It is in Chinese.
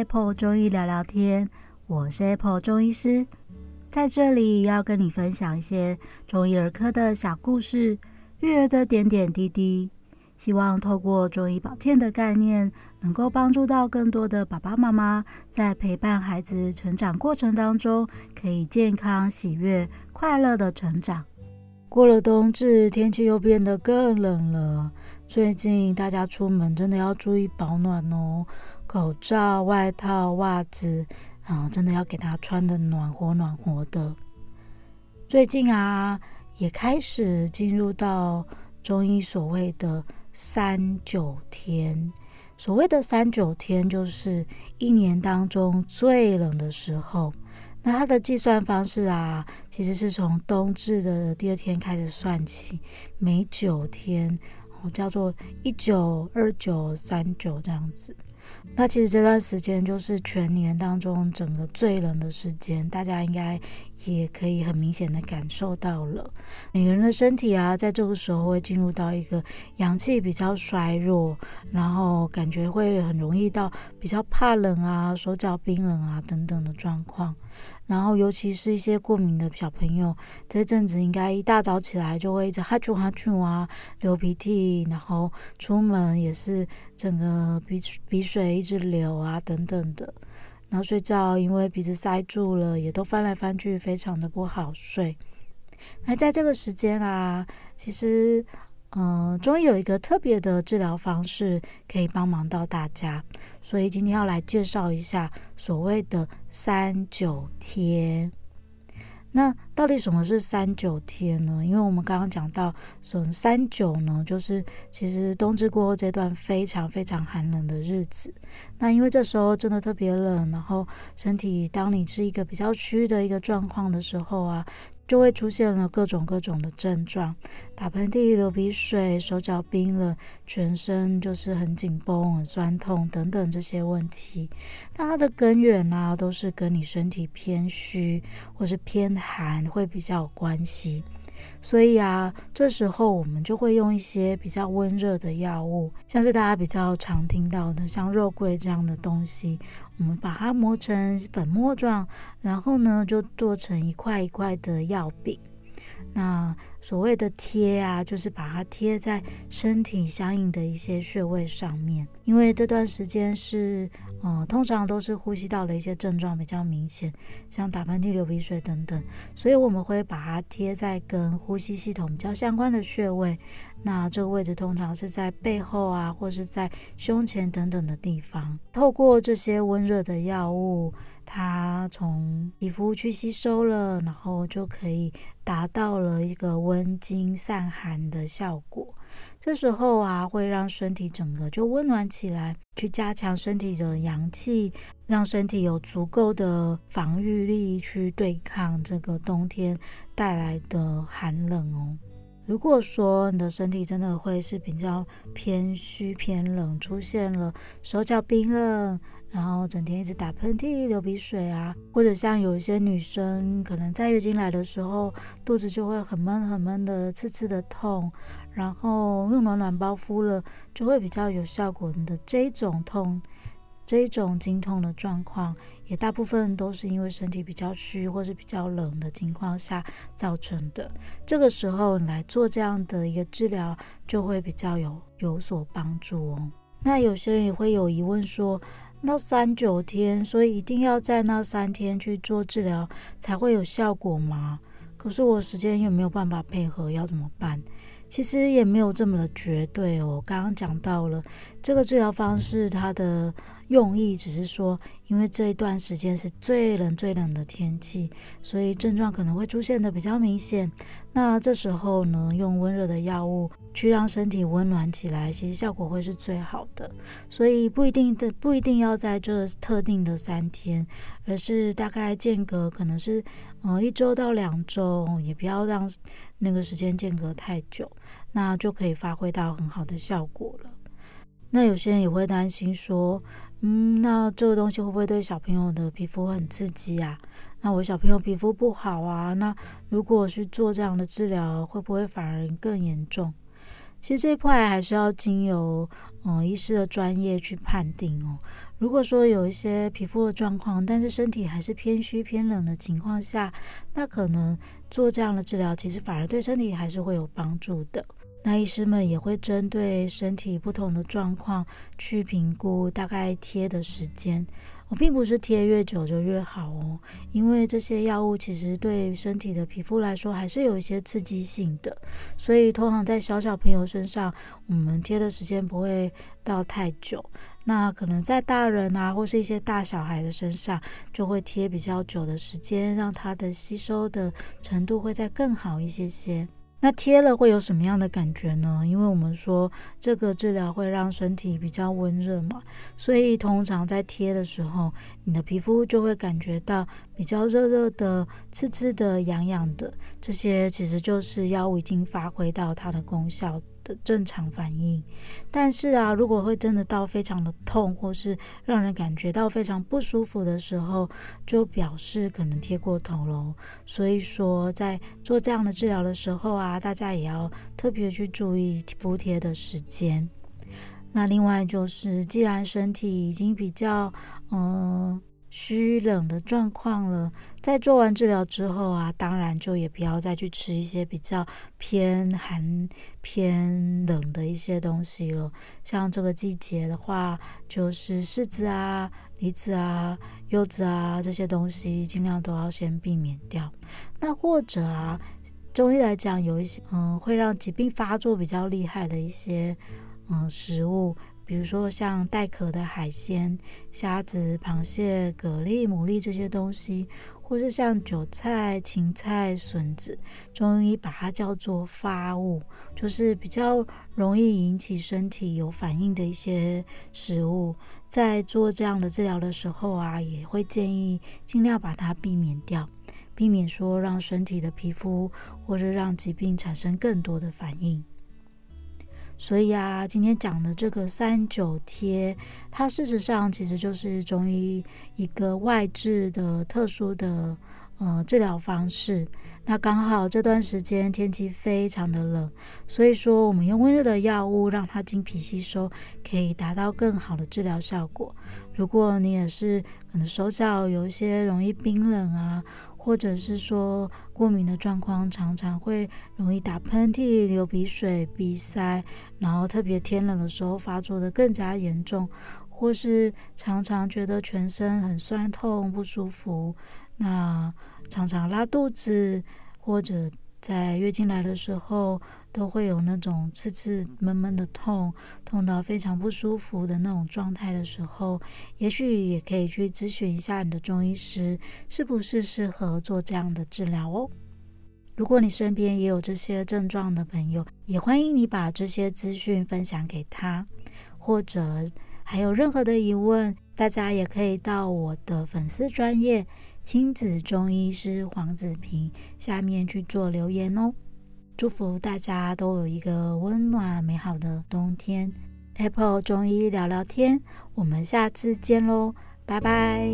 Apple 中医聊聊天，我是 Apple 中医师，在这里要跟你分享一些中医儿科的小故事，育儿的点点滴滴，希望透过中医保健的概念，能够帮助到更多的爸爸妈妈，在陪伴孩子成长过程当中，可以健康、喜悦、快乐的成长。过了冬至，天气又变得更冷了。最近大家出门真的要注意保暖哦，口罩、外套、袜子啊，真的要给他穿的暖和暖和的。最近啊，也开始进入到中医所谓的三九天。所谓的三九天，就是一年当中最冷的时候。那它的计算方式啊，其实是从冬至的第二天开始算起，每九天。叫做一九二九三九这样子，那其实这段时间就是全年当中整个最冷的时间，大家应该也可以很明显的感受到了。每个人的身体啊，在这个时候会进入到一个阳气比较衰弱，然后感觉会很容易到比较怕冷啊、手脚冰冷啊等等的状况。然后，尤其是一些过敏的小朋友，这阵子应该一大早起来就会一直哈啾哈啾啊，流鼻涕，然后出门也是整个鼻鼻水一直流啊，等等的。然后睡觉，因为鼻子塞住了，也都翻来翻去，非常的不好睡。那在这个时间啊，其实。嗯，终于有一个特别的治疗方式可以帮忙到大家，所以今天要来介绍一下所谓的三九天。那到底什么是三九天呢？因为我们刚刚讲到，说三九呢，就是其实冬至过后这段非常非常寒冷的日子。那因为这时候真的特别冷，然后身体当你是一个比较虚的一个状况的时候啊。就会出现了各种各种的症状，打喷嚏、流鼻水、手脚冰冷、全身就是很紧绷、很酸痛等等这些问题。那它的根源呢、都是跟你身体偏虚或是偏寒会比较有关系。所以啊，这时候我们就会用一些比较温热的药物，像是大家比较常听到的，像肉桂这样的东西，我们把它磨成粉末状，然后呢，就做成一块一块的药饼。那所谓的贴啊，就是把它贴在身体相应的一些穴位上面，因为这段时间是，嗯，通常都是呼吸道的一些症状比较明显，像打喷嚏、流鼻水等等，所以我们会把它贴在跟呼吸系统比较相关的穴位。那这个位置通常是在背后啊，或是在胸前等等的地方。透过这些温热的药物，它从皮肤去吸收了，然后就可以达到了一个温温经散寒的效果。这时候啊，会让身体整个就温暖起来，去加强身体的阳气，让身体有足够的防御力去对抗这个冬天带来的寒冷哦。如果说你的身体真的会是比较偏虚偏冷，出现了手脚冰冷，然后整天一直打喷嚏、流鼻水啊，或者像有一些女生可能在月经来的时候，肚子就会很闷很闷的、刺刺的痛，然后用暖暖包敷了就会比较有效果的这种痛。这种经痛的状况，也大部分都是因为身体比较虚或是比较冷的情况下造成的。这个时候来做这样的一个治疗，就会比较有有所帮助哦。那有些人也会有疑问说，那三九天，所以一定要在那三天去做治疗才会有效果吗？可是我时间又没有办法配合，要怎么办？其实也没有这么的绝对哦。刚刚讲到了这个治疗方式，它的用意只是说，因为这一段时间是最冷最冷的天气，所以症状可能会出现的比较明显。那这时候呢，用温热的药物去让身体温暖起来，其实效果会是最好的。所以不一定的，不一定要在这特定的三天，而是大概间隔可能是呃一周到两周，也不要让那个时间间隔太久，那就可以发挥到很好的效果了。那有些人也会担心说，嗯，那这个东西会不会对小朋友的皮肤很刺激啊？那我小朋友皮肤不好啊，那如果去做这样的治疗，会不会反而更严重？其实这一块还是要经由嗯医师的专业去判定哦。如果说有一些皮肤的状况，但是身体还是偏虚偏冷的情况下，那可能做这样的治疗，其实反而对身体还是会有帮助的。那医师们也会针对身体不同的状况去评估大概贴的时间。我并不是贴越久就越好哦，因为这些药物其实对身体的皮肤来说还是有一些刺激性的，所以通常在小小朋友身上，我们贴的时间不会到太久。那可能在大人啊，或是一些大小孩的身上，就会贴比较久的时间，让它的吸收的程度会再更好一些些。那贴了会有什么样的感觉呢？因为我们说这个治疗会让身体比较温热嘛，所以通常在贴的时候，你的皮肤就会感觉到比较热热的、刺刺的、痒痒的。这些其实就是药物已经发挥到它的功效的正常反应，但是啊，如果会真的到非常的痛，或是让人感觉到非常不舒服的时候，就表示可能贴过头喽。所以说，在做这样的治疗的时候啊，大家也要特别去注意敷贴的时间。那另外就是，既然身体已经比较嗯。虚冷的状况了，在做完治疗之后啊，当然就也不要再去吃一些比较偏寒、偏冷的一些东西了。像这个季节的话，就是柿子啊、梨子啊、柚子啊这些东西，尽量都要先避免掉。那或者啊，中医来讲，有一些嗯会让疾病发作比较厉害的一些嗯食物。比如说像带壳的海鲜、虾子、螃蟹、蛤蜊、牡蛎这些东西，或是像韭菜、芹菜、笋子，中医把它叫做发物，就是比较容易引起身体有反应的一些食物，在做这样的治疗的时候啊，也会建议尽量把它避免掉，避免说让身体的皮肤或者让疾病产生更多的反应。所以啊，今天讲的这个三九贴，它事实上其实就是中医一个外治的特殊的呃治疗方式。那刚好这段时间天气非常的冷，所以说我们用温热的药物让它经皮吸收，可以达到更好的治疗效果。如果你也是可能手脚有一些容易冰冷啊。或者是说过敏的状况，常常会容易打喷嚏、流鼻水、鼻塞，然后特别天冷的时候发作的更加严重，或是常常觉得全身很酸痛不舒服，那常常拉肚子，或者在月经来的时候。都会有那种刺刺闷闷的痛，痛到非常不舒服的那种状态的时候，也许也可以去咨询一下你的中医师，是不是适合做这样的治疗哦。如果你身边也有这些症状的朋友，也欢迎你把这些资讯分享给他，或者还有任何的疑问，大家也可以到我的粉丝专业亲子中医师黄子平下面去做留言哦。祝福大家都有一个温暖美好的冬天。Apple 中医聊聊天，我们下次见喽，拜拜。